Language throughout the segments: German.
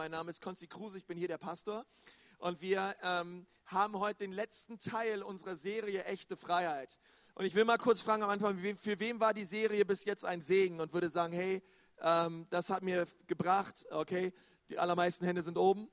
Mein Name ist Konsti Kruse, ich bin hier der Pastor. Und wir ähm, haben heute den letzten Teil unserer Serie Echte Freiheit. Und ich will mal kurz fragen am Anfang, für wen war die Serie bis jetzt ein Segen? Und würde sagen, hey, ähm, das hat mir gebracht, okay, die allermeisten Hände sind oben.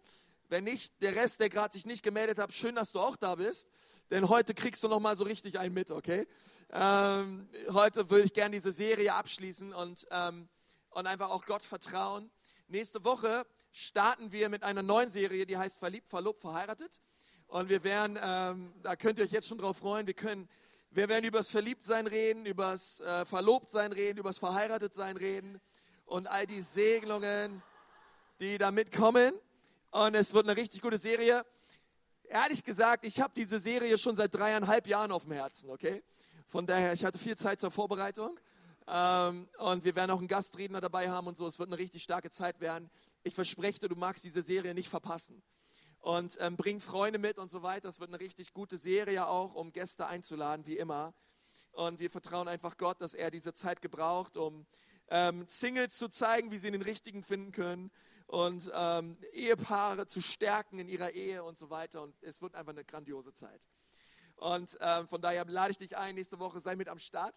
Wenn nicht, der Rest, der gerade sich nicht gemeldet hat, schön, dass du auch da bist. Denn heute kriegst du noch mal so richtig einen mit, okay? Ähm, heute würde ich gerne diese Serie abschließen und, ähm, und einfach auch Gott vertrauen. Nächste Woche starten wir mit einer neuen Serie, die heißt Verliebt, Verlobt, Verheiratet. Und wir werden, ähm, da könnt ihr euch jetzt schon drauf freuen, wir können, wir werden über das Verliebtsein reden, über das äh, Verlobtsein reden, über das Verheiratetsein reden und all die Segnungen, die da mitkommen. Und es wird eine richtig gute Serie. Ehrlich gesagt, ich habe diese Serie schon seit dreieinhalb Jahren auf dem Herzen, okay? Von daher, ich hatte viel Zeit zur Vorbereitung. Ähm, und wir werden auch einen Gastredner dabei haben und so. Es wird eine richtig starke Zeit werden. Ich verspreche dir, du magst diese Serie nicht verpassen. Und ähm, bring Freunde mit und so weiter. Es wird eine richtig gute Serie auch, um Gäste einzuladen, wie immer. Und wir vertrauen einfach Gott, dass er diese Zeit gebraucht, um ähm, Singles zu zeigen, wie sie den richtigen finden können und ähm, Ehepaare zu stärken in ihrer Ehe und so weiter. Und es wird einfach eine grandiose Zeit. Und ähm, von daher lade ich dich ein, nächste Woche sei mit am Start.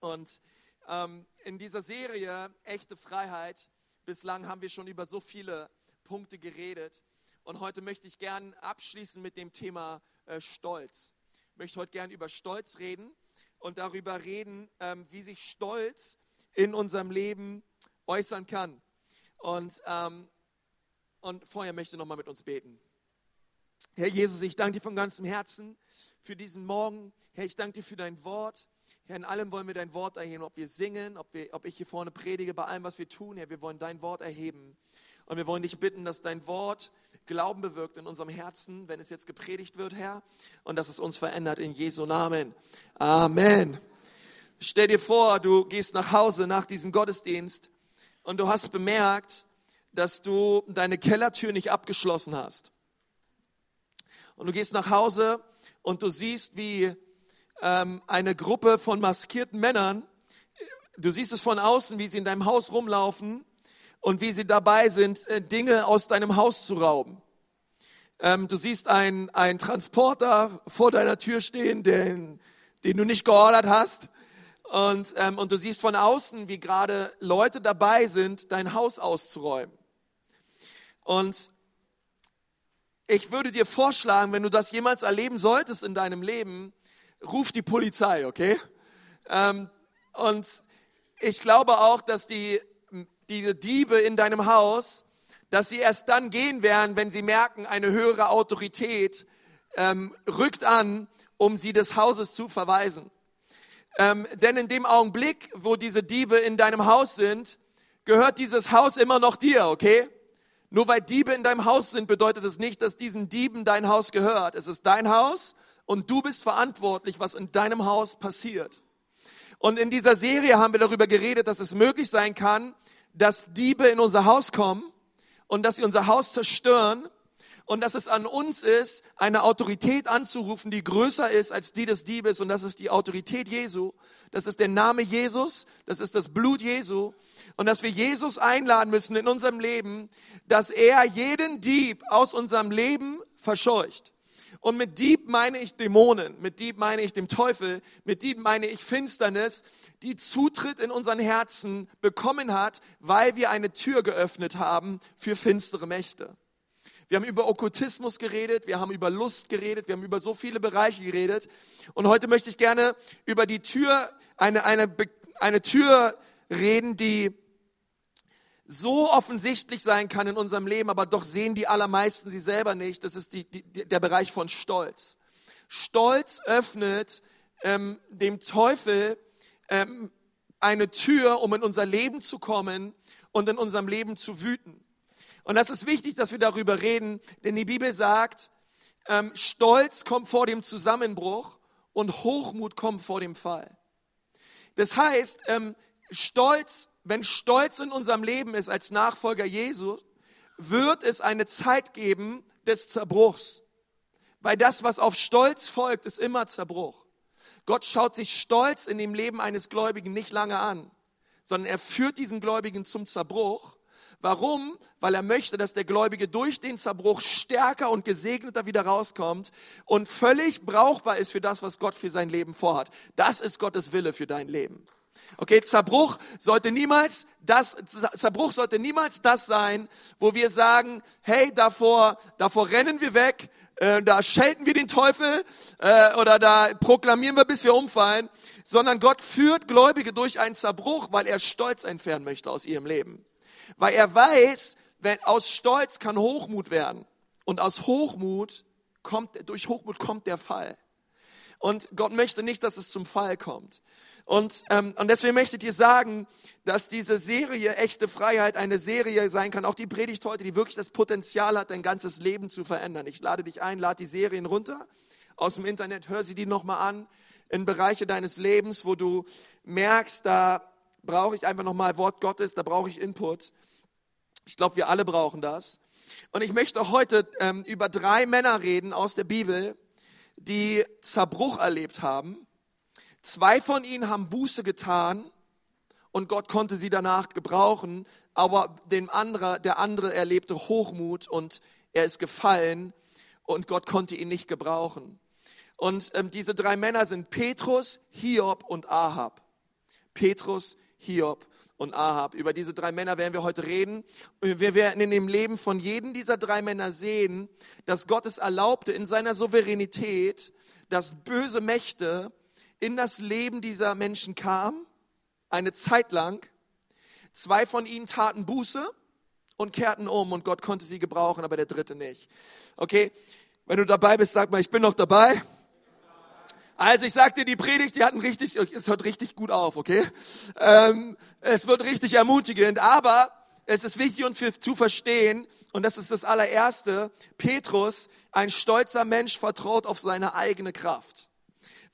Und ähm, in dieser Serie Echte Freiheit, bislang haben wir schon über so viele Punkte geredet. Und heute möchte ich gern abschließen mit dem Thema äh, Stolz. Ich möchte heute gern über Stolz reden und darüber reden, ähm, wie sich Stolz in unserem Leben äußern kann. Und, ähm, und vorher möchte ich nochmal mit uns beten. Herr Jesus, ich danke dir von ganzem Herzen für diesen Morgen. Herr, ich danke dir für dein Wort. Herr, in allem wollen wir dein Wort erheben, ob wir singen, ob, wir, ob ich hier vorne predige, bei allem, was wir tun. Herr, wir wollen dein Wort erheben. Und wir wollen dich bitten, dass dein Wort Glauben bewirkt in unserem Herzen, wenn es jetzt gepredigt wird, Herr, und dass es uns verändert in Jesu Namen. Amen. Stell dir vor, du gehst nach Hause nach diesem Gottesdienst und du hast bemerkt, dass du deine Kellertür nicht abgeschlossen hast. Und du gehst nach Hause und du siehst, wie ähm, eine Gruppe von maskierten Männern, du siehst es von außen, wie sie in deinem Haus rumlaufen und wie sie dabei sind, äh, Dinge aus deinem Haus zu rauben. Ähm, du siehst einen, einen Transporter vor deiner Tür stehen, den, den du nicht geordert hast. Und, ähm, und du siehst von außen, wie gerade Leute dabei sind, dein Haus auszuräumen. Und ich würde dir vorschlagen, wenn du das jemals erleben solltest in deinem Leben, ruf die Polizei, okay? Ähm, und ich glaube auch, dass die, die Diebe in deinem Haus, dass sie erst dann gehen werden, wenn sie merken, eine höhere Autorität ähm, rückt an, um sie des Hauses zu verweisen. Ähm, denn in dem Augenblick, wo diese Diebe in deinem Haus sind, gehört dieses Haus immer noch dir, okay? Nur weil Diebe in deinem Haus sind, bedeutet es nicht, dass diesen Dieben dein Haus gehört. Es ist dein Haus und du bist verantwortlich, was in deinem Haus passiert. Und in dieser Serie haben wir darüber geredet, dass es möglich sein kann, dass Diebe in unser Haus kommen und dass sie unser Haus zerstören und dass es an uns ist, eine Autorität anzurufen, die größer ist als die des Diebes und das ist die Autorität Jesu. Das ist der Name Jesus, das ist das Blut Jesu und dass wir Jesus einladen müssen in unserem Leben, dass er jeden Dieb aus unserem Leben verscheucht. Und mit Dieb meine ich Dämonen, mit Dieb meine ich dem Teufel, mit Dieb meine ich Finsternis, die Zutritt in unseren Herzen bekommen hat, weil wir eine Tür geöffnet haben für finstere Mächte. Wir haben über Okkultismus geredet, wir haben über Lust geredet, wir haben über so viele Bereiche geredet. Und heute möchte ich gerne über die Tür, eine, eine, eine Tür reden, die so offensichtlich sein kann in unserem Leben, aber doch sehen die allermeisten sie selber nicht. Das ist die, die, der Bereich von Stolz. Stolz öffnet ähm, dem Teufel ähm, eine Tür, um in unser Leben zu kommen und in unserem Leben zu wüten. Und das ist wichtig, dass wir darüber reden, denn die Bibel sagt, ähm, Stolz kommt vor dem Zusammenbruch und Hochmut kommt vor dem Fall. Das heißt, ähm, Stolz wenn Stolz in unserem Leben ist als Nachfolger Jesu, wird es eine Zeit geben des Zerbruchs. Weil das, was auf Stolz folgt, ist immer Zerbruch. Gott schaut sich Stolz in dem Leben eines Gläubigen nicht lange an, sondern er führt diesen Gläubigen zum Zerbruch. Warum? Weil er möchte, dass der Gläubige durch den Zerbruch stärker und gesegneter wieder rauskommt und völlig brauchbar ist für das, was Gott für sein Leben vorhat. Das ist Gottes Wille für dein Leben. Okay, Zerbruch sollte niemals das, Zerbruch sollte niemals das sein, wo wir sagen, hey, davor, davor rennen wir weg, äh, da schelten wir den Teufel äh, oder da proklamieren wir, bis wir umfallen, sondern Gott führt Gläubige durch einen Zerbruch, weil er Stolz entfernen möchte aus ihrem Leben. Weil er weiß, wenn, aus Stolz kann Hochmut werden. Und aus Hochmut kommt, durch Hochmut kommt der Fall. Und Gott möchte nicht, dass es zum Fall kommt. Und, ähm, und deswegen möchte ich dir sagen, dass diese Serie Echte Freiheit eine Serie sein kann, auch die Predigt heute, die wirklich das Potenzial hat, dein ganzes Leben zu verändern. Ich lade dich ein, lade die Serien runter aus dem Internet, hör sie dir nochmal an in Bereiche deines Lebens, wo du merkst, da brauche ich einfach nochmal Wort Gottes, da brauche ich Input. Ich glaube, wir alle brauchen das. Und ich möchte heute ähm, über drei Männer reden aus der Bibel, die Zerbruch erlebt haben Zwei von ihnen haben Buße getan und Gott konnte sie danach gebrauchen, aber dem andere, der andere erlebte Hochmut und er ist gefallen und Gott konnte ihn nicht gebrauchen. Und ähm, diese drei Männer sind Petrus, Hiob und Ahab. Petrus, Hiob und Ahab. Über diese drei Männer werden wir heute reden. Wir werden in dem Leben von jedem dieser drei Männer sehen, dass Gott es erlaubte in seiner Souveränität, dass böse Mächte in das Leben dieser Menschen kam, eine Zeit lang. Zwei von ihnen taten Buße und kehrten um und Gott konnte sie gebrauchen, aber der dritte nicht. Okay, wenn du dabei bist, sag mal, ich bin noch dabei. Also ich sagte, die Predigt, die hatten richtig, es hört richtig gut auf, okay? Ähm, es wird richtig ermutigend, aber es ist wichtig uns zu verstehen, und das ist das allererste, Petrus, ein stolzer Mensch, vertraut auf seine eigene Kraft.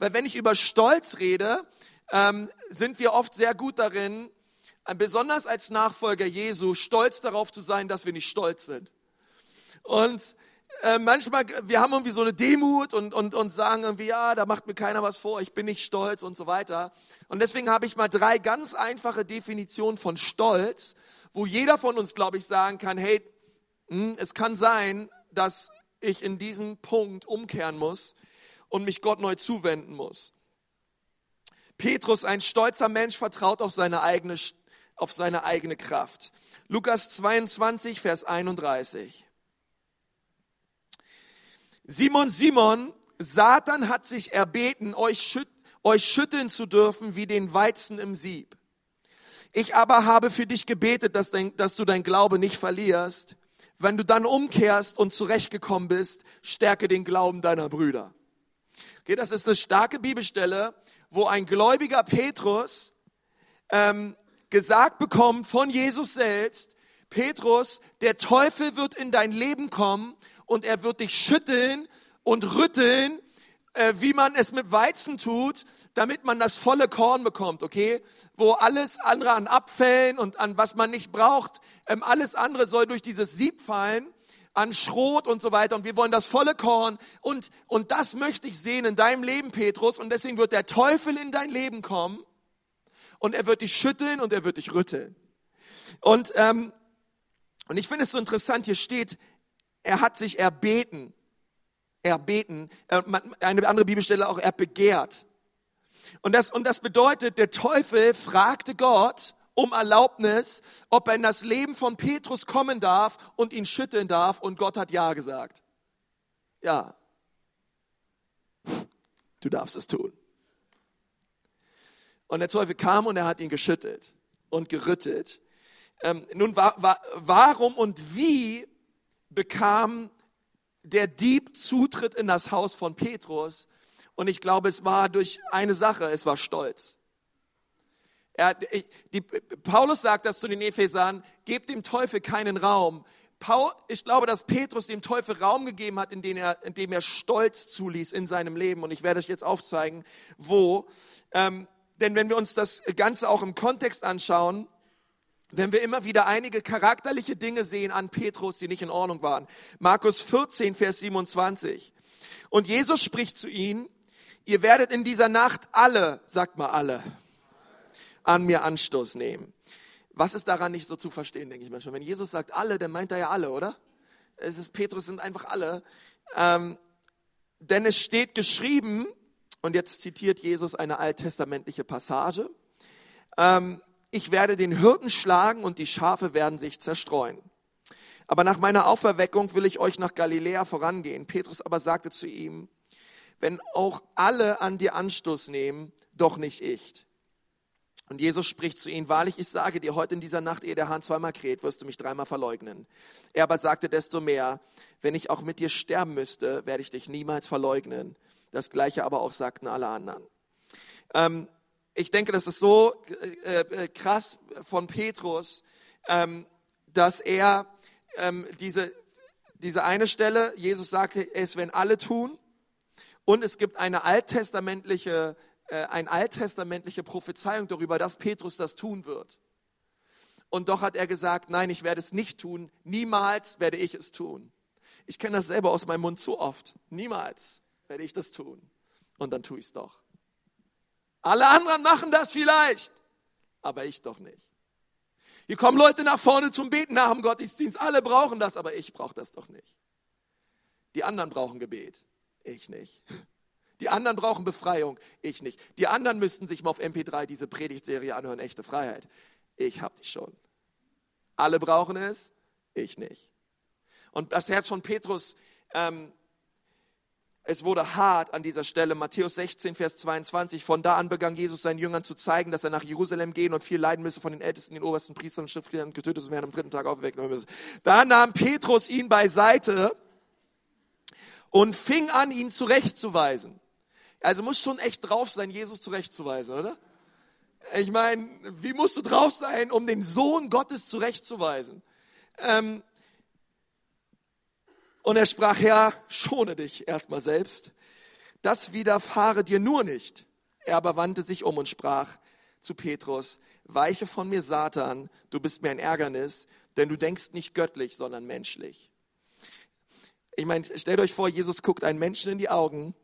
Weil wenn ich über Stolz rede, ähm, sind wir oft sehr gut darin, äh, besonders als Nachfolger Jesu, stolz darauf zu sein, dass wir nicht stolz sind. Und äh, manchmal, wir haben irgendwie so eine Demut und, und, und sagen irgendwie, ja, da macht mir keiner was vor, ich bin nicht stolz und so weiter. Und deswegen habe ich mal drei ganz einfache Definitionen von Stolz, wo jeder von uns, glaube ich, sagen kann, hey, hm, es kann sein, dass ich in diesem Punkt umkehren muss und mich Gott neu zuwenden muss. Petrus, ein stolzer Mensch, vertraut auf seine eigene, auf seine eigene Kraft. Lukas 22, Vers 31. Simon, Simon, Satan hat sich erbeten, euch, schüt, euch schütteln zu dürfen wie den Weizen im Sieb. Ich aber habe für dich gebetet, dass, dein, dass du dein Glaube nicht verlierst. Wenn du dann umkehrst und zurechtgekommen bist, stärke den Glauben deiner Brüder. Okay, das ist eine starke Bibelstelle, wo ein gläubiger Petrus ähm, gesagt bekommt von Jesus selbst, Petrus, der Teufel wird in dein Leben kommen und er wird dich schütteln und rütteln, äh, wie man es mit Weizen tut, damit man das volle Korn bekommt, okay? Wo alles andere an Abfällen und an was man nicht braucht, ähm, alles andere soll durch dieses Sieb fallen an Schrot und so weiter. Und wir wollen das volle Korn. Und, und das möchte ich sehen in deinem Leben, Petrus. Und deswegen wird der Teufel in dein Leben kommen. Und er wird dich schütteln und er wird dich rütteln. Und, ähm, und ich finde es so interessant, hier steht, er hat sich erbeten. Erbeten. Eine andere Bibelstelle auch, er begehrt. Und das, und das bedeutet, der Teufel fragte Gott, um Erlaubnis, ob er in das Leben von Petrus kommen darf und ihn schütteln darf. Und Gott hat Ja gesagt. Ja, du darfst es tun. Und der Teufel kam und er hat ihn geschüttelt und gerüttelt. Ähm, nun, wa wa warum und wie bekam der Dieb Zutritt in das Haus von Petrus? Und ich glaube, es war durch eine Sache, es war Stolz. Er, die, Paulus sagt das zu den Ephesern, gebt dem Teufel keinen Raum. Paul, ich glaube, dass Petrus dem Teufel Raum gegeben hat, indem er, indem er Stolz zuließ in seinem Leben. Und ich werde euch jetzt aufzeigen, wo. Ähm, denn wenn wir uns das Ganze auch im Kontext anschauen, wenn wir immer wieder einige charakterliche Dinge sehen an Petrus, die nicht in Ordnung waren. Markus 14, Vers 27. Und Jesus spricht zu ihnen, ihr werdet in dieser Nacht alle, sagt mal alle, an mir Anstoß nehmen. was ist daran nicht so zu verstehen, denke ich manchmal. Wenn Jesus sagt alle, dann meint er ja alle, oder? Es ist Petrus, sind einfach alle. Ähm, denn es steht geschrieben, und jetzt zitiert Jesus eine alttestamentliche Passage, ähm, ich werde den Hirten schlagen und die Schafe werden sich zerstreuen. Aber nach meiner Auferweckung will ich euch nach Galiläa vorangehen. Petrus aber sagte zu ihm, wenn auch alle an dir Anstoß nehmen, doch nicht ich. Und Jesus spricht zu ihnen, wahrlich, ich sage dir, heute in dieser Nacht, ehe der Hahn zweimal kräht, wirst du mich dreimal verleugnen. Er aber sagte desto mehr, wenn ich auch mit dir sterben müsste, werde ich dich niemals verleugnen. Das gleiche aber auch sagten alle anderen. Ähm, ich denke, das ist so äh, äh, krass von Petrus, ähm, dass er ähm, diese, diese eine Stelle, Jesus sagte, es werden alle tun, und es gibt eine alttestamentliche, eine alttestamentliche Prophezeiung darüber, dass Petrus das tun wird. Und doch hat er gesagt, nein, ich werde es nicht tun, niemals werde ich es tun. Ich kenne das selber aus meinem Mund zu oft. Niemals werde ich das tun. Und dann tue ich es doch. Alle anderen machen das vielleicht, aber ich doch nicht. Hier kommen Leute nach vorne zum Beten nach dem Gottesdienst. Alle brauchen das, aber ich brauche das doch nicht. Die anderen brauchen Gebet, ich nicht. Die anderen brauchen Befreiung, ich nicht. Die anderen müssten sich mal auf MP3 diese Predigtserie anhören, echte Freiheit. Ich habe die schon. Alle brauchen es, ich nicht. Und das Herz von Petrus ähm, es wurde hart an dieser Stelle. Matthäus 16, Vers 22. Von da an begann Jesus seinen Jüngern zu zeigen, dass er nach Jerusalem gehen und viel leiden müsse von den Ältesten, den obersten Priestern und Schriftgelehrten getötet und werden am dritten Tag aufgeweckt müsse. Da nahm Petrus ihn beiseite und fing an, ihn zurechtzuweisen. Also muss schon echt drauf sein, Jesus zurechtzuweisen, oder? Ich meine, wie musst du drauf sein, um den Sohn Gottes zurechtzuweisen? Ähm, und er sprach, Herr, schone dich erstmal selbst. Das widerfahre dir nur nicht. Er aber wandte sich um und sprach zu Petrus, weiche von mir, Satan, du bist mir ein Ärgernis, denn du denkst nicht göttlich, sondern menschlich. Ich meine, stellt euch vor, Jesus guckt einen Menschen in die Augen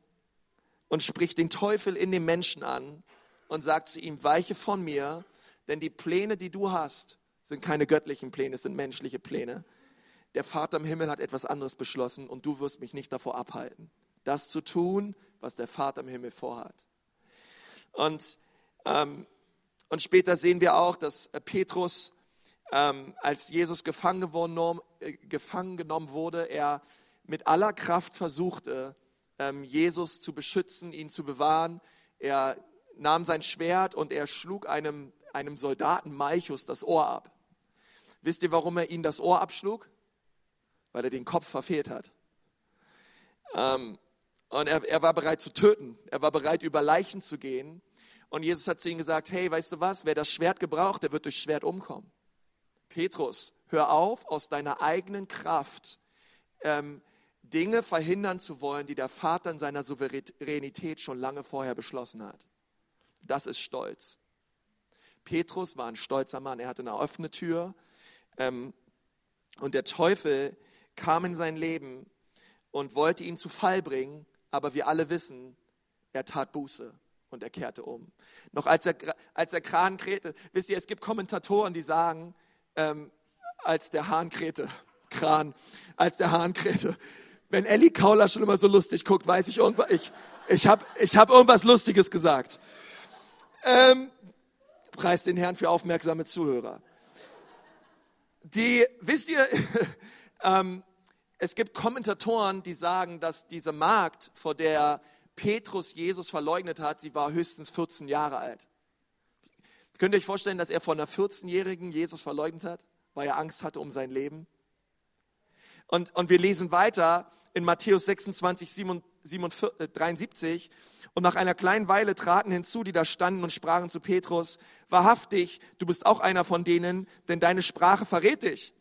und spricht den Teufel in dem Menschen an und sagt zu ihm, weiche von mir, denn die Pläne, die du hast, sind keine göttlichen Pläne, es sind menschliche Pläne der Vater im Himmel hat etwas anderes beschlossen und du wirst mich nicht davor abhalten, das zu tun, was der Vater im Himmel vorhat. Und, ähm, und später sehen wir auch, dass äh, Petrus, ähm, als Jesus gefangen, geworden, äh, gefangen genommen wurde, er mit aller Kraft versuchte, Jesus zu beschützen, ihn zu bewahren. Er nahm sein Schwert und er schlug einem, einem Soldaten Malchus das Ohr ab. Wisst ihr, warum er ihn das Ohr abschlug? weil er den Kopf verfehlt hat. Ähm, und er, er war bereit zu töten. Er war bereit, über Leichen zu gehen. Und Jesus hat zu ihm gesagt, hey, weißt du was, wer das Schwert gebraucht, der wird durch Schwert umkommen. Petrus, hör auf, aus deiner eigenen Kraft ähm, Dinge verhindern zu wollen, die der Vater in seiner Souveränität schon lange vorher beschlossen hat. Das ist Stolz. Petrus war ein stolzer Mann. Er hatte eine offene Tür. Ähm, und der Teufel kam in sein Leben und wollte ihn zu Fall bringen, aber wir alle wissen, er tat Buße und er kehrte um. Noch als er, als der Kran krähte, wisst ihr, es gibt Kommentatoren, die sagen, ähm, als der Hahn krähte, Kran, als der Hahn krähte. Wenn Ellie Kauler schon immer so lustig guckt, weiß ich irgendwas, ich, ich habe ich hab irgendwas Lustiges gesagt. Ähm, preis den Herrn für aufmerksame Zuhörer. Die, wisst ihr, ähm, es gibt Kommentatoren, die sagen, dass diese Magd, vor der Petrus Jesus verleugnet hat, sie war höchstens 14 Jahre alt. Könnt ihr euch vorstellen, dass er von einer 14-Jährigen Jesus verleugnet hat, weil er Angst hatte um sein Leben? Und, und wir lesen weiter in Matthäus 26, 47, 73. Und nach einer kleinen Weile traten hinzu, die da standen und sprachen zu Petrus, wahrhaftig, du bist auch einer von denen, denn deine Sprache verrät dich.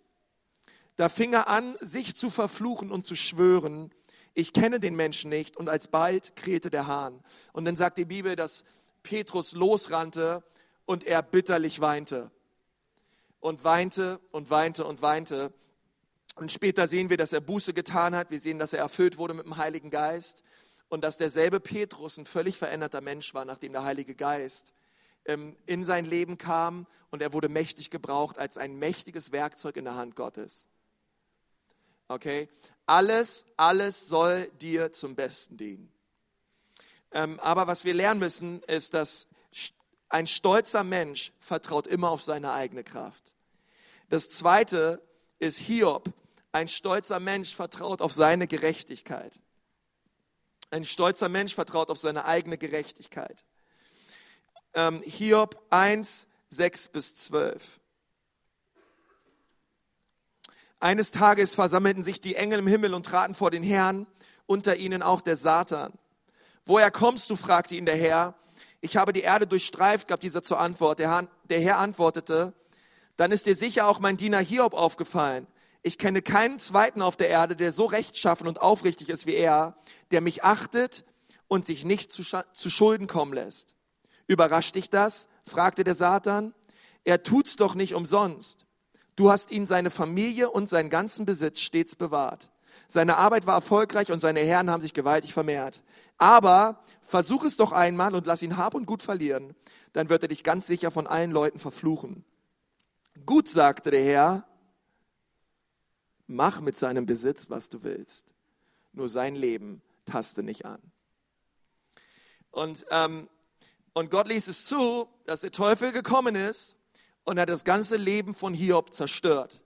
Da fing er an, sich zu verfluchen und zu schwören, ich kenne den Menschen nicht. Und alsbald krähte der Hahn. Und dann sagt die Bibel, dass Petrus losrannte und er bitterlich weinte. Und weinte und weinte und weinte. Und später sehen wir, dass er Buße getan hat. Wir sehen, dass er erfüllt wurde mit dem Heiligen Geist. Und dass derselbe Petrus ein völlig veränderter Mensch war, nachdem der Heilige Geist ähm, in sein Leben kam und er wurde mächtig gebraucht als ein mächtiges Werkzeug in der Hand Gottes. Okay? Alles, alles soll dir zum Besten dienen. Ähm, aber was wir lernen müssen, ist, dass ein stolzer Mensch vertraut immer auf seine eigene Kraft. Das zweite ist Hiob. Ein stolzer Mensch vertraut auf seine Gerechtigkeit. Ein stolzer Mensch vertraut auf seine eigene Gerechtigkeit. Ähm, Hiob 1, 6 bis 12. Eines Tages versammelten sich die Engel im Himmel und traten vor den Herrn, unter ihnen auch der Satan. Woher kommst du? fragte ihn der Herr. Ich habe die Erde durchstreift, gab dieser zur Antwort. Der Herr, der Herr antwortete, dann ist dir sicher auch mein Diener Hiob aufgefallen. Ich kenne keinen zweiten auf der Erde, der so rechtschaffen und aufrichtig ist wie er, der mich achtet und sich nicht zu, zu Schulden kommen lässt. Überrascht dich das? fragte der Satan. Er tut's doch nicht umsonst. Du hast ihn seine Familie und seinen ganzen Besitz stets bewahrt. Seine Arbeit war erfolgreich und seine Herren haben sich gewaltig vermehrt. Aber versuch es doch einmal und lass ihn Hab und Gut verlieren. Dann wird er dich ganz sicher von allen Leuten verfluchen. Gut, sagte der Herr, mach mit seinem Besitz, was du willst. Nur sein Leben taste nicht an. Und, ähm, und Gott ließ es zu, dass der Teufel gekommen ist und er das ganze Leben von Hiob zerstört.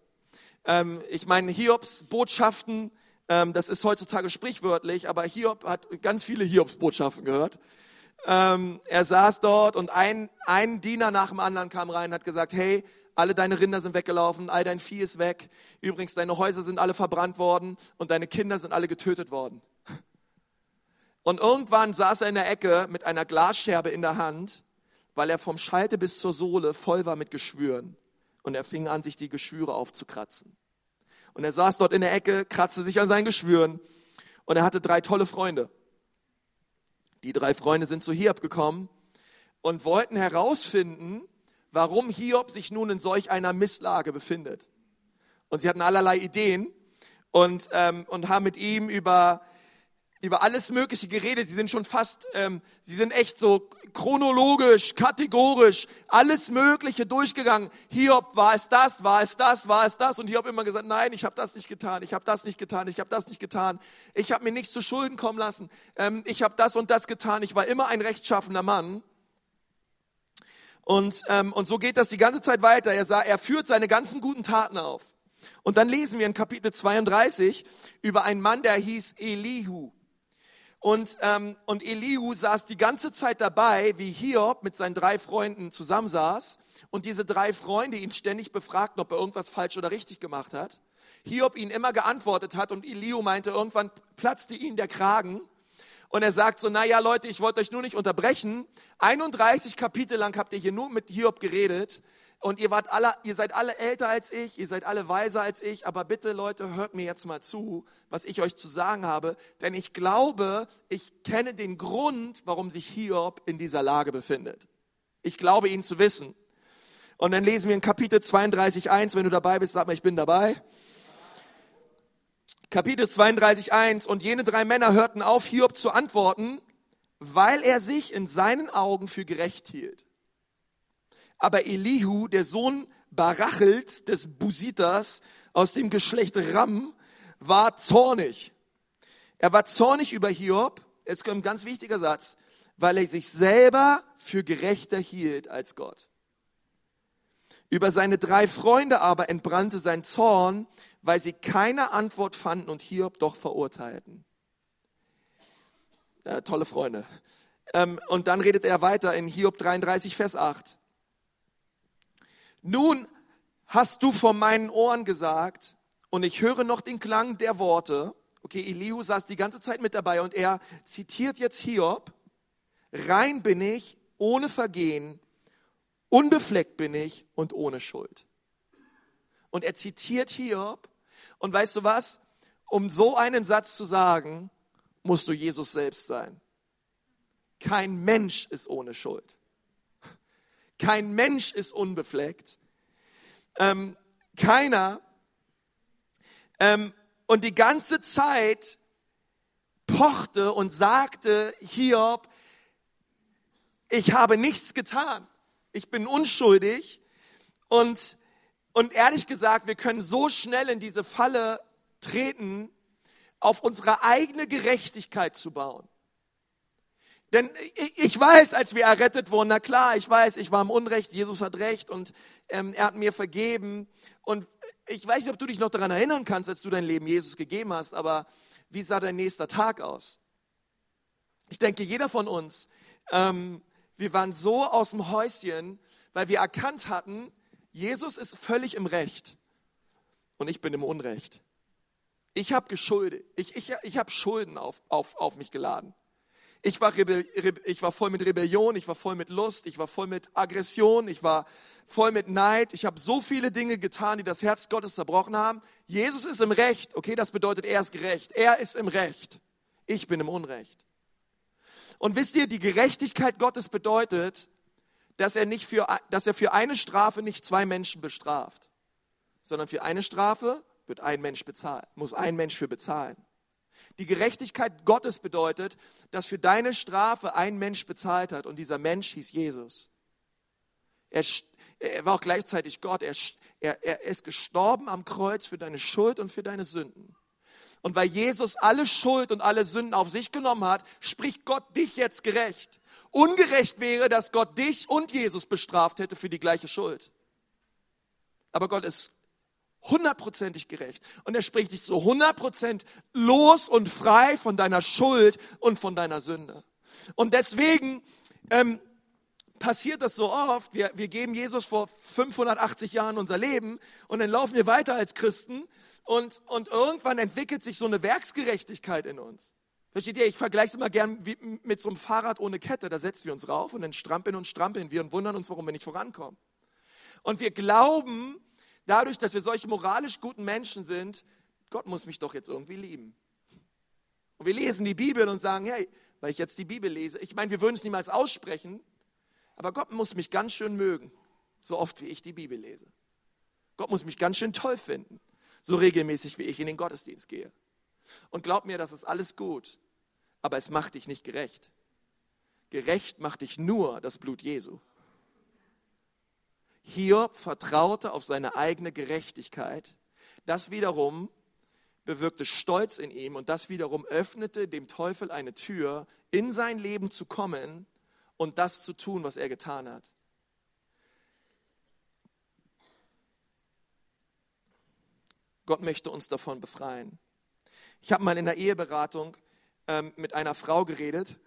Ähm, ich meine, Hiobs Botschaften, ähm, das ist heutzutage sprichwörtlich, aber Hiob hat ganz viele Hiobs Botschaften gehört. Ähm, er saß dort und ein, ein Diener nach dem anderen kam rein und hat gesagt, hey, alle deine Rinder sind weggelaufen, all dein Vieh ist weg. Übrigens, deine Häuser sind alle verbrannt worden und deine Kinder sind alle getötet worden. Und irgendwann saß er in der Ecke mit einer Glasscherbe in der Hand, weil er vom Schalte bis zur Sohle voll war mit Geschwüren. Und er fing an, sich die Geschwüre aufzukratzen. Und er saß dort in der Ecke, kratzte sich an seinen Geschwüren und er hatte drei tolle Freunde. Die drei Freunde sind zu Hiob gekommen und wollten herausfinden, warum Hiob sich nun in solch einer Misslage befindet. Und sie hatten allerlei Ideen und, ähm, und haben mit ihm über, über alles Mögliche geredet. Sie sind schon fast, ähm, sie sind echt so chronologisch, kategorisch, alles Mögliche durchgegangen. Hiob, war es das, war es das, war es das? Und Hiob immer gesagt, nein, ich habe das nicht getan, ich habe das nicht getan, ich habe das nicht getan. Ich habe mir nichts zu Schulden kommen lassen. Ähm, ich habe das und das getan. Ich war immer ein rechtschaffender Mann. Und, ähm, und so geht das die ganze Zeit weiter. Er, sah, er führt seine ganzen guten Taten auf. Und dann lesen wir in Kapitel 32 über einen Mann, der hieß Elihu. Und, ähm, und Elihu saß die ganze Zeit dabei, wie Hiob mit seinen drei Freunden zusammensaß und diese drei Freunde ihn ständig befragten, ob er irgendwas falsch oder richtig gemacht hat. Hiob ihnen immer geantwortet hat und Elihu meinte, irgendwann platzte ihnen der Kragen und er sagt so, naja Leute, ich wollte euch nur nicht unterbrechen. 31 Kapitel lang habt ihr hier nur mit Hiob geredet. Und ihr, wart alle, ihr seid alle älter als ich, ihr seid alle weiser als ich, aber bitte Leute, hört mir jetzt mal zu, was ich euch zu sagen habe, denn ich glaube, ich kenne den Grund, warum sich Hiob in dieser Lage befindet. Ich glaube ihn zu wissen. Und dann lesen wir in Kapitel 32, 1, wenn du dabei bist, sag mal, ich bin dabei. Kapitel 32, 1. Und jene drei Männer hörten auf, Hiob zu antworten, weil er sich in seinen Augen für gerecht hielt. Aber Elihu, der Sohn Barachels des Busitas aus dem Geschlecht Ram, war zornig. Er war zornig über Hiob, jetzt kommt ein ganz wichtiger Satz, weil er sich selber für gerechter hielt als Gott. Über seine drei Freunde aber entbrannte sein Zorn, weil sie keine Antwort fanden und Hiob doch verurteilten. Ja, tolle Freunde. Ähm, und dann redet er weiter in Hiob 33, Vers 8. Nun hast du vor meinen Ohren gesagt, und ich höre noch den Klang der Worte. Okay, Elihu saß die ganze Zeit mit dabei und er zitiert jetzt Hiob. Rein bin ich, ohne Vergehen, unbefleckt bin ich und ohne Schuld. Und er zitiert Hiob. Und weißt du was? Um so einen Satz zu sagen, musst du Jesus selbst sein. Kein Mensch ist ohne Schuld. Kein Mensch ist unbefleckt. Ähm, keiner. Ähm, und die ganze Zeit pochte und sagte Hiob, ich habe nichts getan. ich bin unschuldig und, und ehrlich gesagt, wir können so schnell in diese Falle treten, auf unsere eigene Gerechtigkeit zu bauen. Denn ich weiß, als wir errettet wurden, na klar, ich weiß, ich war im Unrecht, Jesus hat recht und ähm, er hat mir vergeben. Und ich weiß nicht, ob du dich noch daran erinnern kannst, als du dein Leben Jesus gegeben hast, aber wie sah dein nächster Tag aus? Ich denke, jeder von uns, ähm, wir waren so aus dem Häuschen, weil wir erkannt hatten, Jesus ist völlig im Recht und ich bin im Unrecht. Ich habe geschuldet, ich, ich, ich habe Schulden auf, auf, auf mich geladen. Ich war, ich war voll mit Rebellion, ich war voll mit Lust, ich war voll mit Aggression, ich war voll mit Neid. Ich habe so viele Dinge getan, die das Herz Gottes zerbrochen haben. Jesus ist im Recht. Okay, das bedeutet, er ist gerecht. Er ist im Recht. Ich bin im Unrecht. Und wisst ihr, die Gerechtigkeit Gottes bedeutet, dass er, nicht für, dass er für eine Strafe nicht zwei Menschen bestraft, sondern für eine Strafe wird ein Mensch bezahlen, muss ein Mensch für bezahlen. Die Gerechtigkeit Gottes bedeutet, dass für deine Strafe ein Mensch bezahlt hat und dieser Mensch hieß Jesus. Er, er war auch gleichzeitig Gott. Er, er, er ist gestorben am Kreuz für deine Schuld und für deine Sünden. Und weil Jesus alle Schuld und alle Sünden auf sich genommen hat, spricht Gott dich jetzt gerecht. Ungerecht wäre, dass Gott dich und Jesus bestraft hätte für die gleiche Schuld. Aber Gott ist hundertprozentig gerecht. Und er spricht dich zu hundertprozent los und frei von deiner Schuld und von deiner Sünde. Und deswegen ähm, passiert das so oft. Wir, wir geben Jesus vor 580 Jahren unser Leben und dann laufen wir weiter als Christen und, und irgendwann entwickelt sich so eine Werksgerechtigkeit in uns. Versteht ihr? Ich vergleiche es immer gern mit so einem Fahrrad ohne Kette. Da setzen wir uns rauf und dann strampeln und strampeln wir und wundern uns, warum wir nicht vorankommen. Und wir glauben, dadurch, dass wir solche moralisch guten Menschen sind, Gott muss mich doch jetzt irgendwie lieben. Und wir lesen die Bibel und sagen, hey, weil ich jetzt die Bibel lese, ich meine, wir würden es niemals aussprechen, aber Gott muss mich ganz schön mögen, so oft wie ich die Bibel lese. Gott muss mich ganz schön toll finden, so regelmäßig wie ich in den Gottesdienst gehe. Und glaub mir, das ist alles gut, aber es macht dich nicht gerecht. Gerecht macht dich nur das Blut Jesu. Hiob vertraute auf seine eigene Gerechtigkeit. Das wiederum bewirkte Stolz in ihm und das wiederum öffnete dem Teufel eine Tür, in sein Leben zu kommen und das zu tun, was er getan hat. Gott möchte uns davon befreien. Ich habe mal in der Eheberatung ähm, mit einer Frau geredet,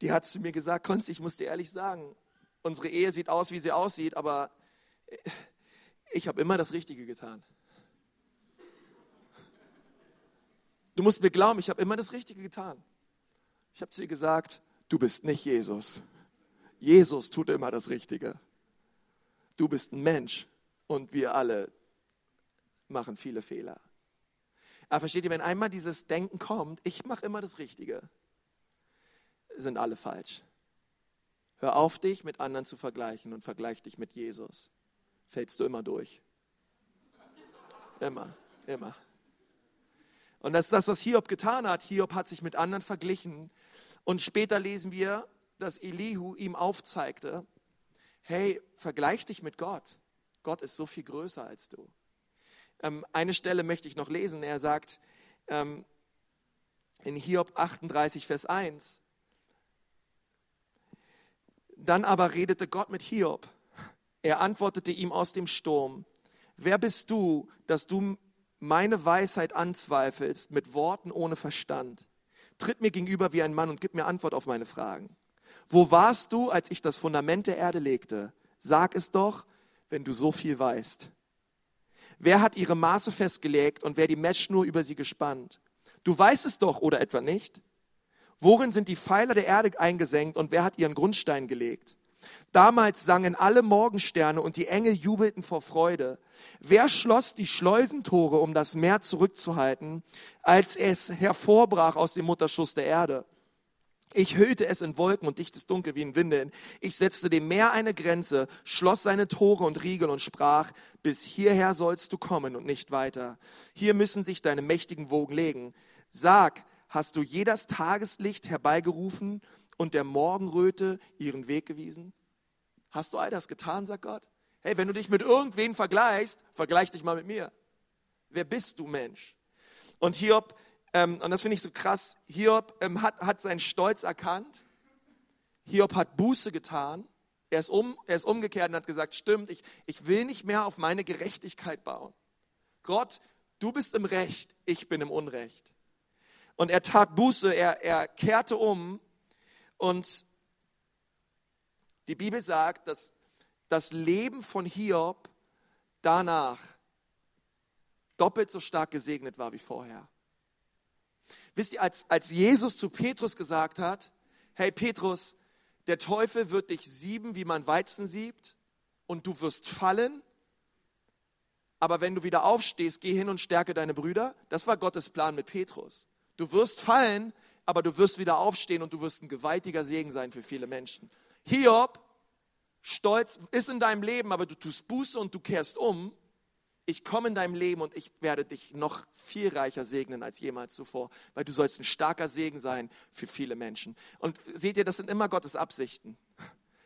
die hat zu mir gesagt, Konsti, ich muss dir ehrlich sagen, unsere Ehe sieht aus, wie sie aussieht, aber ich habe immer das Richtige getan. Du musst mir glauben, ich habe immer das Richtige getan. Ich habe zu ihr gesagt, du bist nicht Jesus. Jesus tut immer das Richtige. Du bist ein Mensch und wir alle machen viele Fehler. Aber versteht ihr, wenn einmal dieses Denken kommt, ich mache immer das Richtige, sind alle falsch. Hör auf, dich mit anderen zu vergleichen und vergleich dich mit Jesus fällst du immer durch. Immer, immer. Und das ist das, was Hiob getan hat. Hiob hat sich mit anderen verglichen. Und später lesen wir, dass Elihu ihm aufzeigte, hey, vergleich dich mit Gott. Gott ist so viel größer als du. Ähm, eine Stelle möchte ich noch lesen. Er sagt ähm, in Hiob 38, Vers 1, dann aber redete Gott mit Hiob er antwortete ihm aus dem Sturm, wer bist du, dass du meine Weisheit anzweifelst mit Worten ohne Verstand? Tritt mir gegenüber wie ein Mann und gib mir Antwort auf meine Fragen. Wo warst du, als ich das Fundament der Erde legte? Sag es doch, wenn du so viel weißt. Wer hat ihre Maße festgelegt und wer die Messschnur über sie gespannt? Du weißt es doch, oder etwa nicht? Worin sind die Pfeiler der Erde eingesenkt und wer hat ihren Grundstein gelegt? Damals sangen alle Morgensterne und die Engel jubelten vor Freude. Wer schloss die Schleusentore, um das Meer zurückzuhalten, als es hervorbrach aus dem Mutterschuss der Erde? Ich hüllte es in Wolken und dichtes Dunkel wie in Windeln. Ich setzte dem Meer eine Grenze, schloss seine Tore und Riegel und sprach, bis hierher sollst du kommen und nicht weiter. Hier müssen sich deine mächtigen Wogen legen. Sag, hast du je das Tageslicht herbeigerufen und der Morgenröte ihren Weg gewiesen? Hast du all das getan, sagt Gott? Hey, wenn du dich mit irgendwen vergleichst, vergleich dich mal mit mir. Wer bist du, Mensch? Und Hiob, ähm, und das finde ich so krass, Hiob ähm, hat, hat seinen Stolz erkannt. Hiob hat Buße getan. Er ist, um, er ist umgekehrt und hat gesagt, stimmt, ich, ich will nicht mehr auf meine Gerechtigkeit bauen. Gott, du bist im Recht, ich bin im Unrecht. Und er tat Buße, er, er kehrte um und die Bibel sagt, dass das Leben von Hiob danach doppelt so stark gesegnet war wie vorher. Wisst ihr, als, als Jesus zu Petrus gesagt hat, hey Petrus, der Teufel wird dich sieben, wie man Weizen siebt, und du wirst fallen, aber wenn du wieder aufstehst, geh hin und stärke deine Brüder. Das war Gottes Plan mit Petrus. Du wirst fallen, aber du wirst wieder aufstehen und du wirst ein gewaltiger Segen sein für viele Menschen. Hiob, Stolz ist in deinem Leben, aber du tust Buße und du kehrst um ich komme in deinem Leben und ich werde dich noch viel reicher segnen als jemals zuvor, weil du sollst ein starker Segen sein für viele Menschen. Und seht ihr, das sind immer Gottes Absichten.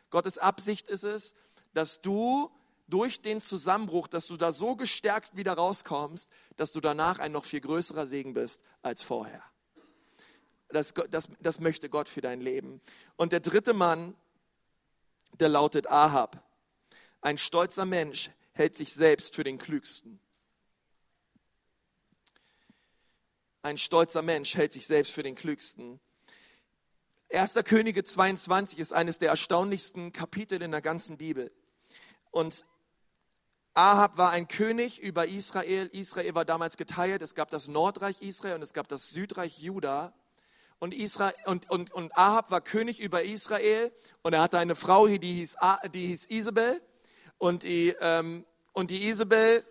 Gottes Absicht ist es, dass du durch den Zusammenbruch, dass du da so gestärkt wieder rauskommst, dass du danach ein noch viel größerer Segen bist als vorher. Das, das, das möchte Gott für dein Leben. Und der dritte Mann, der lautet Ahab. Ein stolzer Mensch, hält sich selbst für den Klügsten. Ein stolzer Mensch hält sich selbst für den Klügsten. 1. Könige 22 ist eines der erstaunlichsten Kapitel in der ganzen Bibel. Und Ahab war ein König über Israel. Israel war damals geteilt. Es gab das Nordreich Israel und es gab das Südreich Juda. Und, und, und, und Ahab war König über Israel und er hatte eine Frau, die hieß, die hieß Isabel. Und die, ähm, und die Isabel,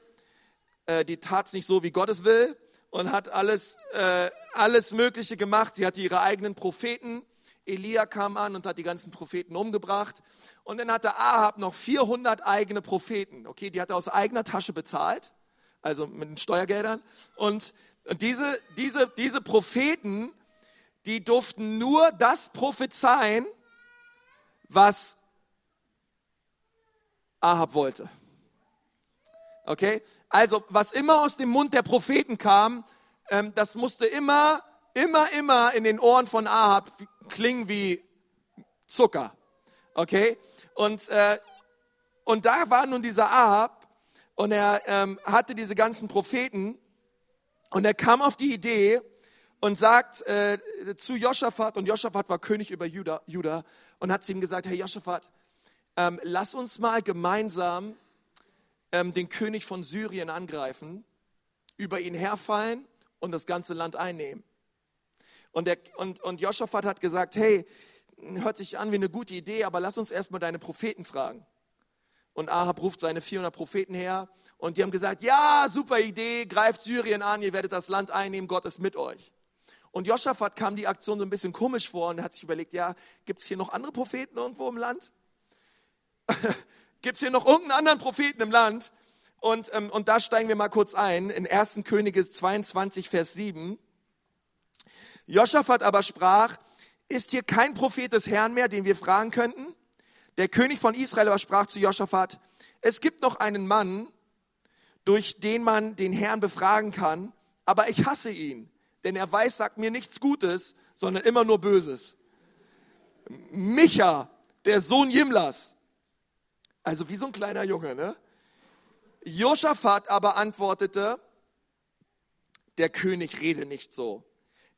äh, die tat es nicht so, wie Gott es will und hat alles, äh, alles Mögliche gemacht. Sie hatte ihre eigenen Propheten. Elia kam an und hat die ganzen Propheten umgebracht. Und dann hatte Ahab noch 400 eigene Propheten. Okay, die hat er aus eigener Tasche bezahlt, also mit den Steuergeldern. Und, und diese, diese, diese Propheten, die durften nur das prophezeien, was Ahab wollte. Okay? Also, was immer aus dem Mund der Propheten kam, ähm, das musste immer, immer, immer in den Ohren von Ahab klingen wie Zucker. Okay? Und, äh, und da war nun dieser Ahab und er ähm, hatte diese ganzen Propheten und er kam auf die Idee und sagt äh, zu Joschafat, und Joschafat war König über Juda, Juda und hat zu ihm gesagt, hey Joschafat, ähm, lass uns mal gemeinsam ähm, den König von Syrien angreifen, über ihn herfallen und das ganze Land einnehmen. Und, der, und, und Joschafat hat gesagt, hey, hört sich an wie eine gute Idee, aber lass uns erstmal deine Propheten fragen. Und Ahab ruft seine 400 Propheten her und die haben gesagt, ja, super Idee, greift Syrien an, ihr werdet das Land einnehmen, Gott ist mit euch. Und Joschafat kam die Aktion so ein bisschen komisch vor und hat sich überlegt, ja, gibt es hier noch andere Propheten irgendwo im Land? Gibt es hier noch irgendeinen anderen Propheten im Land? Und, ähm, und da steigen wir mal kurz ein, in 1. Könige 22, Vers 7. Joschafat aber sprach, ist hier kein Prophet des Herrn mehr, den wir fragen könnten? Der König von Israel aber sprach zu Joschafat, es gibt noch einen Mann, durch den man den Herrn befragen kann, aber ich hasse ihn, denn er weiß, sagt mir nichts Gutes, sondern immer nur Böses. Micha, der Sohn Jimlas, also wie so ein kleiner Junge, ne? Josaphat aber antwortete, der König rede nicht so.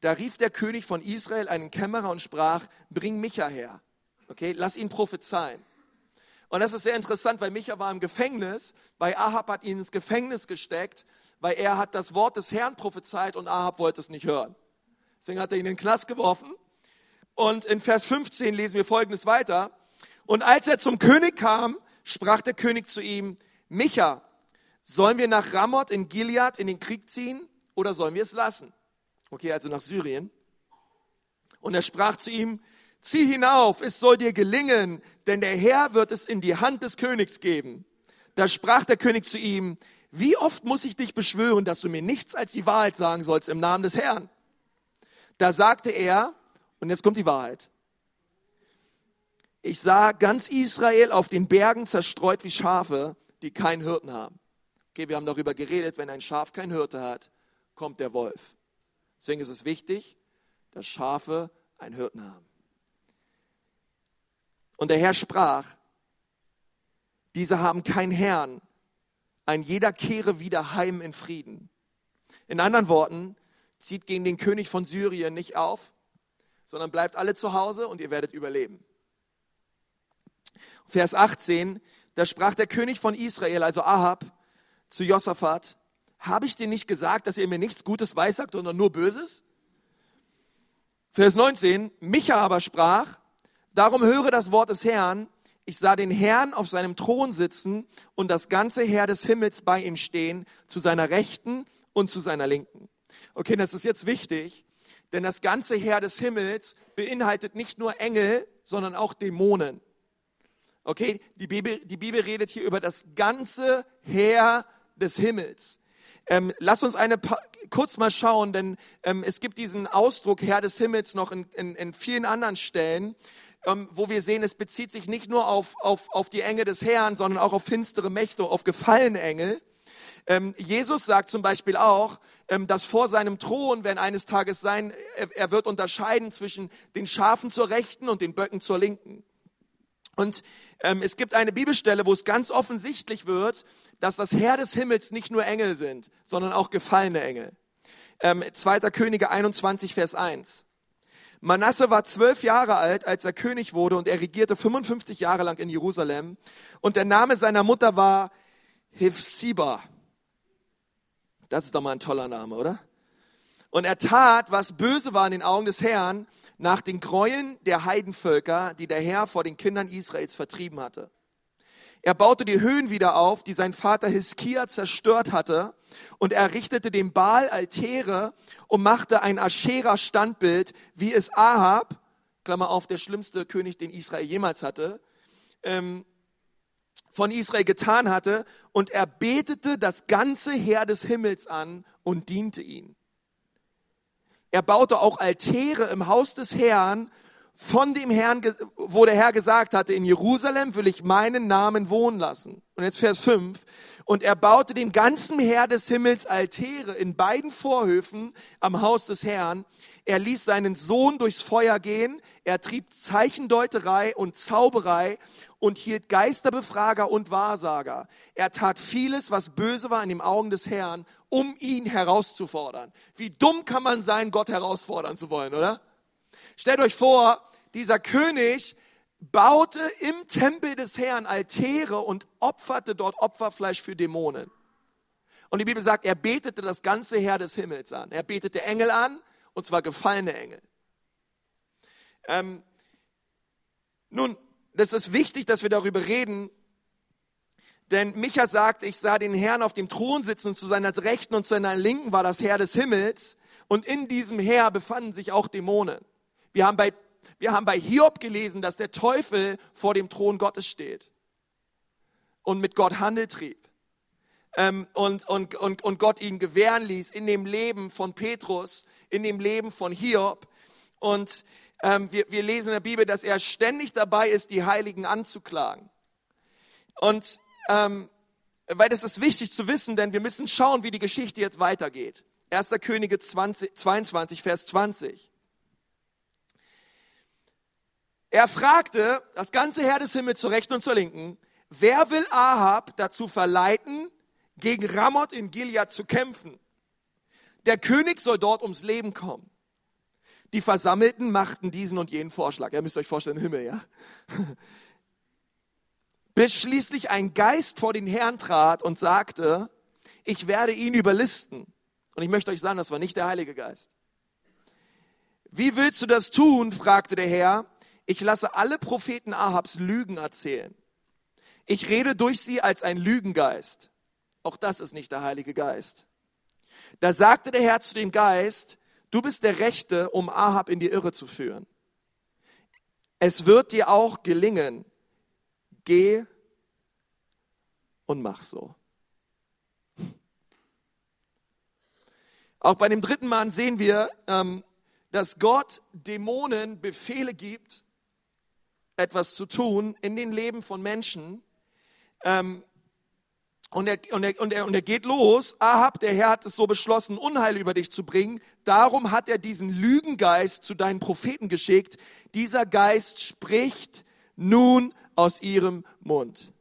Da rief der König von Israel einen Kämmerer und sprach, bring Micha her. Okay, lass ihn prophezeien. Und das ist sehr interessant, weil Micha war im Gefängnis, weil Ahab hat ihn ins Gefängnis gesteckt, weil er hat das Wort des Herrn prophezeit und Ahab wollte es nicht hören. Deswegen hat er ihn in den Knast geworfen. Und in Vers 15 lesen wir Folgendes weiter. Und als er zum König kam, sprach der König zu ihm, Micha, sollen wir nach Ramoth in Gilead in den Krieg ziehen oder sollen wir es lassen? Okay, also nach Syrien. Und er sprach zu ihm, zieh hinauf, es soll dir gelingen, denn der Herr wird es in die Hand des Königs geben. Da sprach der König zu ihm, wie oft muss ich dich beschwören, dass du mir nichts als die Wahrheit sagen sollst im Namen des Herrn? Da sagte er, und jetzt kommt die Wahrheit, ich sah ganz Israel auf den Bergen zerstreut wie Schafe, die keinen Hirten haben. Okay, wir haben darüber geredet, wenn ein Schaf keinen Hirte hat, kommt der Wolf. Deswegen ist es wichtig, dass Schafe einen Hirten haben. Und der Herr sprach, diese haben keinen Herrn, ein jeder kehre wieder heim in Frieden. In anderen Worten, zieht gegen den König von Syrien nicht auf, sondern bleibt alle zu Hause und ihr werdet überleben. Vers 18, da sprach der König von Israel, also Ahab, zu Josaphat, habe ich dir nicht gesagt, dass ihr mir nichts Gutes weissagt, sondern nur Böses? Vers 19, Micha aber sprach, darum höre das Wort des Herrn, ich sah den Herrn auf seinem Thron sitzen und das ganze Heer des Himmels bei ihm stehen, zu seiner Rechten und zu seiner Linken. Okay, das ist jetzt wichtig, denn das ganze Heer des Himmels beinhaltet nicht nur Engel, sondern auch Dämonen. Okay, die Bibel, die Bibel redet hier über das ganze Heer des Himmels. Ähm, lass uns eine kurz mal schauen, denn ähm, es gibt diesen Ausdruck Herr des Himmels noch in, in, in vielen anderen Stellen, ähm, wo wir sehen, es bezieht sich nicht nur auf, auf, auf die Enge des Herrn, sondern auch auf finstere Mächte, auf gefallene Engel. Ähm, Jesus sagt zum Beispiel auch, ähm, dass vor seinem Thron werden eines Tages sein, er, er wird unterscheiden zwischen den Schafen zur Rechten und den Böcken zur Linken. Und ähm, es gibt eine Bibelstelle, wo es ganz offensichtlich wird, dass das Herr des Himmels nicht nur Engel sind, sondern auch gefallene Engel. Ähm, 2. Könige 21, Vers 1. Manasse war zwölf Jahre alt, als er König wurde und er regierte 55 Jahre lang in Jerusalem. Und der Name seiner Mutter war Hifsiba. Das ist doch mal ein toller Name, oder? Und er tat, was böse war in den Augen des Herrn, nach den Gräueln der Heidenvölker, die der Herr vor den Kindern Israels vertrieben hatte. Er baute die Höhen wieder auf, die sein Vater Hiskia zerstört hatte, und er richtete dem Baal Altäre und machte ein Aschera-Standbild, wie es Ahab, Klammer auf, der schlimmste König, den Israel jemals hatte, ähm, von Israel getan hatte, und er betete das ganze Heer des Himmels an und diente ihn. Er baute auch Altäre im Haus des Herrn, von dem Herrn, wo der Herr gesagt hatte, in Jerusalem will ich meinen Namen wohnen lassen. Und jetzt Vers 5. Und er baute dem ganzen Heer des Himmels Altäre in beiden Vorhöfen am Haus des Herrn. Er ließ seinen Sohn durchs Feuer gehen. Er trieb Zeichendeuterei und Zauberei und hielt Geisterbefrager und Wahrsager. Er tat vieles, was böse war in den Augen des Herrn um ihn herauszufordern. Wie dumm kann man sein, Gott herausfordern zu wollen, oder? Stellt euch vor, dieser König baute im Tempel des Herrn Altäre und opferte dort Opferfleisch für Dämonen. Und die Bibel sagt, er betete das ganze Heer des Himmels an. Er betete Engel an, und zwar gefallene Engel. Ähm, nun, das ist wichtig, dass wir darüber reden, denn Micha sagt, ich sah den Herrn auf dem Thron sitzen und zu seiner Rechten und zu seiner Linken war das Herr des Himmels. Und in diesem Heer befanden sich auch Dämonen. Wir haben bei, wir haben bei Hiob gelesen, dass der Teufel vor dem Thron Gottes steht und mit Gott Handel trieb. Ähm, und, und, und, und Gott ihn gewähren ließ in dem Leben von Petrus, in dem Leben von Hiob. Und ähm, wir, wir lesen in der Bibel, dass er ständig dabei ist, die Heiligen anzuklagen. Und ähm, weil das ist wichtig zu wissen, denn wir müssen schauen, wie die Geschichte jetzt weitergeht. 1. Könige 20, 22, Vers 20. Er fragte das ganze Herr des Himmels zur Rechten und zur Linken, wer will Ahab dazu verleiten, gegen Ramoth in Gilead zu kämpfen? Der König soll dort ums Leben kommen. Die Versammelten machten diesen und jenen Vorschlag. Ihr müsst euch vorstellen, Himmel, ja? Bis schließlich ein Geist vor den Herrn trat und sagte, ich werde ihn überlisten. Und ich möchte euch sagen, das war nicht der Heilige Geist. Wie willst du das tun? fragte der Herr. Ich lasse alle Propheten Ahabs Lügen erzählen. Ich rede durch sie als ein Lügengeist. Auch das ist nicht der Heilige Geist. Da sagte der Herr zu dem Geist, du bist der Rechte, um Ahab in die Irre zu führen. Es wird dir auch gelingen, geh und mach so. Auch bei dem dritten Mann sehen wir, ähm, dass Gott Dämonen Befehle gibt, etwas zu tun in den Leben von Menschen. Ähm, und er, und, er, und, er, und er geht los. Ahab, der Herr hat es so beschlossen, Unheil über dich zu bringen. Darum hat er diesen Lügengeist zu deinen Propheten geschickt. Dieser Geist spricht nun aus ihrem Mund.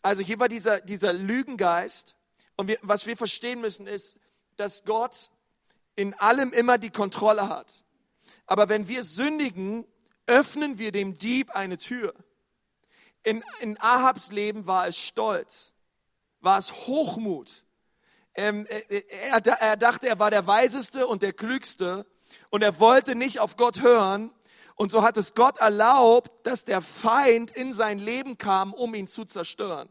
Also hier war dieser, dieser Lügengeist. Und wir, was wir verstehen müssen ist, dass Gott in allem immer die Kontrolle hat. Aber wenn wir sündigen, öffnen wir dem Dieb eine Tür. In, in Ahabs Leben war es Stolz, war es Hochmut. Ähm, er, er dachte, er war der Weiseste und der Klügste und er wollte nicht auf Gott hören. Und so hat es Gott erlaubt, dass der Feind in sein Leben kam, um ihn zu zerstören.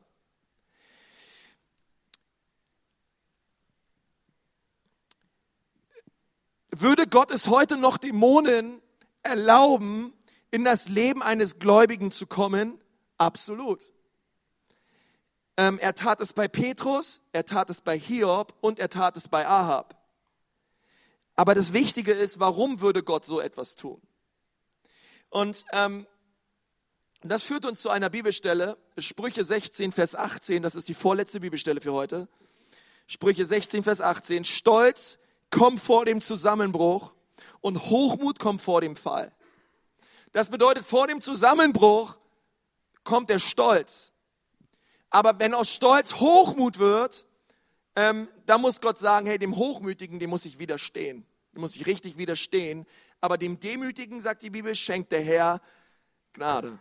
Würde Gott es heute noch Dämonen erlauben, in das Leben eines Gläubigen zu kommen? Absolut. Ähm, er tat es bei Petrus, er tat es bei Hiob und er tat es bei Ahab. Aber das Wichtige ist, warum würde Gott so etwas tun? Und ähm, das führt uns zu einer Bibelstelle, Sprüche 16, Vers 18, das ist die vorletzte Bibelstelle für heute. Sprüche 16, Vers 18, Stolz kommt vor dem Zusammenbruch und Hochmut kommt vor dem Fall. Das bedeutet, vor dem Zusammenbruch kommt der Stolz. Aber wenn aus Stolz Hochmut wird, ähm, da muss Gott sagen, hey, dem Hochmütigen, dem muss ich widerstehen. Dem muss ich richtig widerstehen. Aber dem Demütigen, sagt die Bibel, schenkt der Herr Gnade.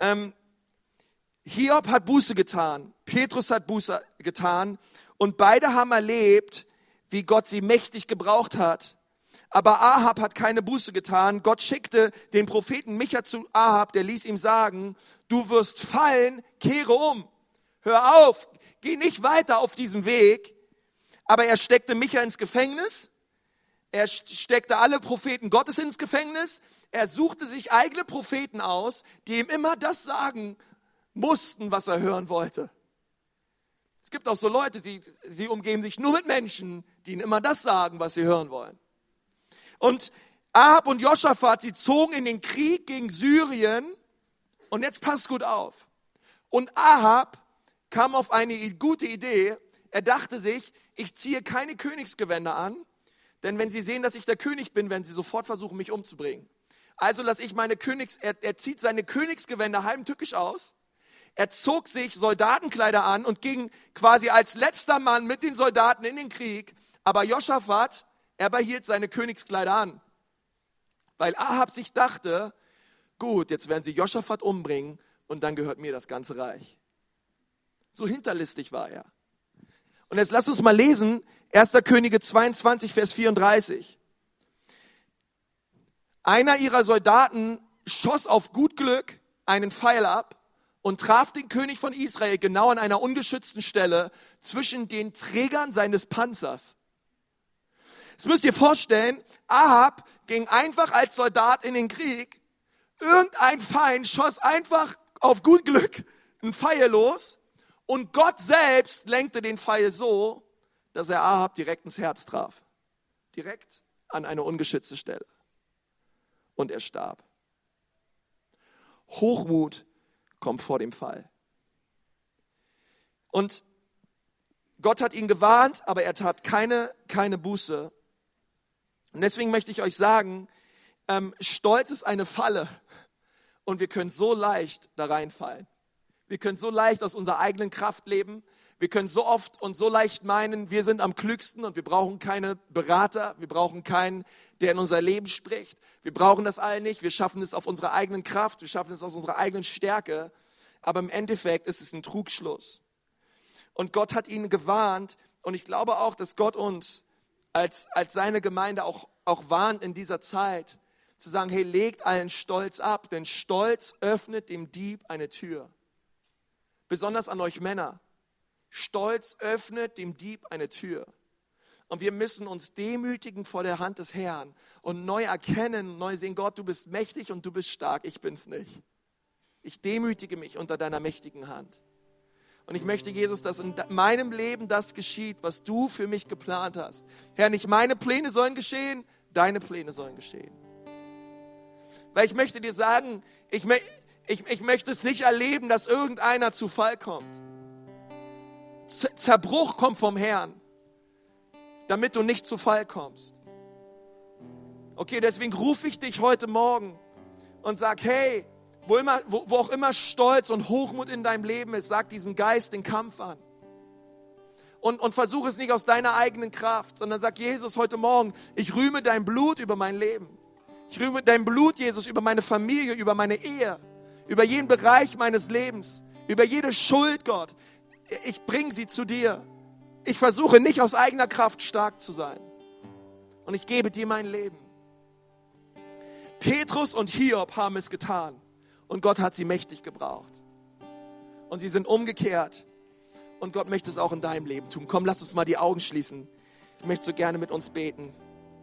Ähm, Hiob hat Buße getan, Petrus hat Buße getan und beide haben erlebt, wie Gott sie mächtig gebraucht hat, aber Ahab hat keine Buße getan. Gott schickte den Propheten Micha zu Ahab, der ließ ihm sagen, du wirst fallen, kehre um. Hör auf, geh nicht weiter auf diesem Weg. Aber er steckte Micha ins Gefängnis. Er steckte alle Propheten Gottes ins Gefängnis. Er suchte sich eigene Propheten aus, die ihm immer das sagen mussten, was er hören wollte. Es gibt auch so Leute, die, sie umgeben sich nur mit Menschen, die ihnen immer das sagen, was sie hören wollen. Und Ahab und Joschafat, sie zogen in den Krieg gegen Syrien. Und jetzt passt gut auf. Und Ahab kam auf eine gute Idee. Er dachte sich, ich ziehe keine Königsgewänder an, denn wenn sie sehen, dass ich der König bin, werden sie sofort versuchen, mich umzubringen. Also lasse ich meine Königs, er, er zieht seine Königsgewänder heimtückisch aus. Er zog sich Soldatenkleider an und ging quasi als letzter Mann mit den Soldaten in den Krieg. Aber Joschafat, er behielt seine Königskleider an, weil Ahab sich dachte, gut, jetzt werden sie Joschafat umbringen und dann gehört mir das ganze Reich. So hinterlistig war er. Und jetzt lass uns mal lesen, 1. Könige 22, Vers 34. Einer ihrer Soldaten schoss auf gut Glück einen Pfeil ab und traf den König von Israel genau an einer ungeschützten Stelle zwischen den Trägern seines Panzers. Das müsst ihr vorstellen, Ahab ging einfach als Soldat in den Krieg. Irgendein Feind schoss einfach auf gut Glück ein Pfeil los und Gott selbst lenkte den Pfeil so, dass er Ahab direkt ins Herz traf. Direkt an eine ungeschützte Stelle. Und er starb. Hochmut kommt vor dem Fall. Und Gott hat ihn gewarnt, aber er tat keine, keine Buße. Und deswegen möchte ich euch sagen, ähm, Stolz ist eine Falle und wir können so leicht da reinfallen. Wir können so leicht aus unserer eigenen Kraft leben. Wir können so oft und so leicht meinen, wir sind am klügsten und wir brauchen keine Berater, wir brauchen keinen, der in unser Leben spricht. Wir brauchen das all nicht, wir schaffen es auf unserer eigenen Kraft, wir schaffen es aus unserer eigenen Stärke. Aber im Endeffekt ist es ein Trugschluss. Und Gott hat ihn gewarnt und ich glaube auch, dass Gott uns als, als seine Gemeinde auch, auch warnt in dieser Zeit, zu sagen, hey, legt allen Stolz ab, denn Stolz öffnet dem Dieb eine Tür. Besonders an euch Männer. Stolz öffnet dem Dieb eine Tür. Und wir müssen uns demütigen vor der Hand des Herrn und neu erkennen, neu sehen, Gott, du bist mächtig und du bist stark, ich bin's nicht. Ich demütige mich unter deiner mächtigen Hand. Und ich möchte, Jesus, dass in meinem Leben das geschieht, was du für mich geplant hast. Herr, nicht meine Pläne sollen geschehen, deine Pläne sollen geschehen. Weil ich möchte dir sagen, ich, ich, ich möchte es nicht erleben, dass irgendeiner zu Fall kommt. Zerbruch kommt vom Herrn, damit du nicht zu Fall kommst. Okay, deswegen rufe ich dich heute Morgen und sag, hey, wo, immer, wo, wo auch immer Stolz und Hochmut in deinem Leben ist, sag diesem Geist den Kampf an. Und, und versuche es nicht aus deiner eigenen Kraft, sondern sag Jesus heute Morgen, ich rühme dein Blut über mein Leben. Ich rühme dein Blut, Jesus, über meine Familie, über meine Ehe, über jeden Bereich meines Lebens, über jede Schuld, Gott. Ich bringe sie zu dir. Ich versuche nicht aus eigener Kraft stark zu sein. Und ich gebe dir mein Leben. Petrus und Hiob haben es getan und Gott hat sie mächtig gebraucht. Und sie sind umgekehrt und Gott möchte es auch in deinem Leben tun. Komm, lass uns mal die Augen schließen. Ich möchte so gerne mit uns beten.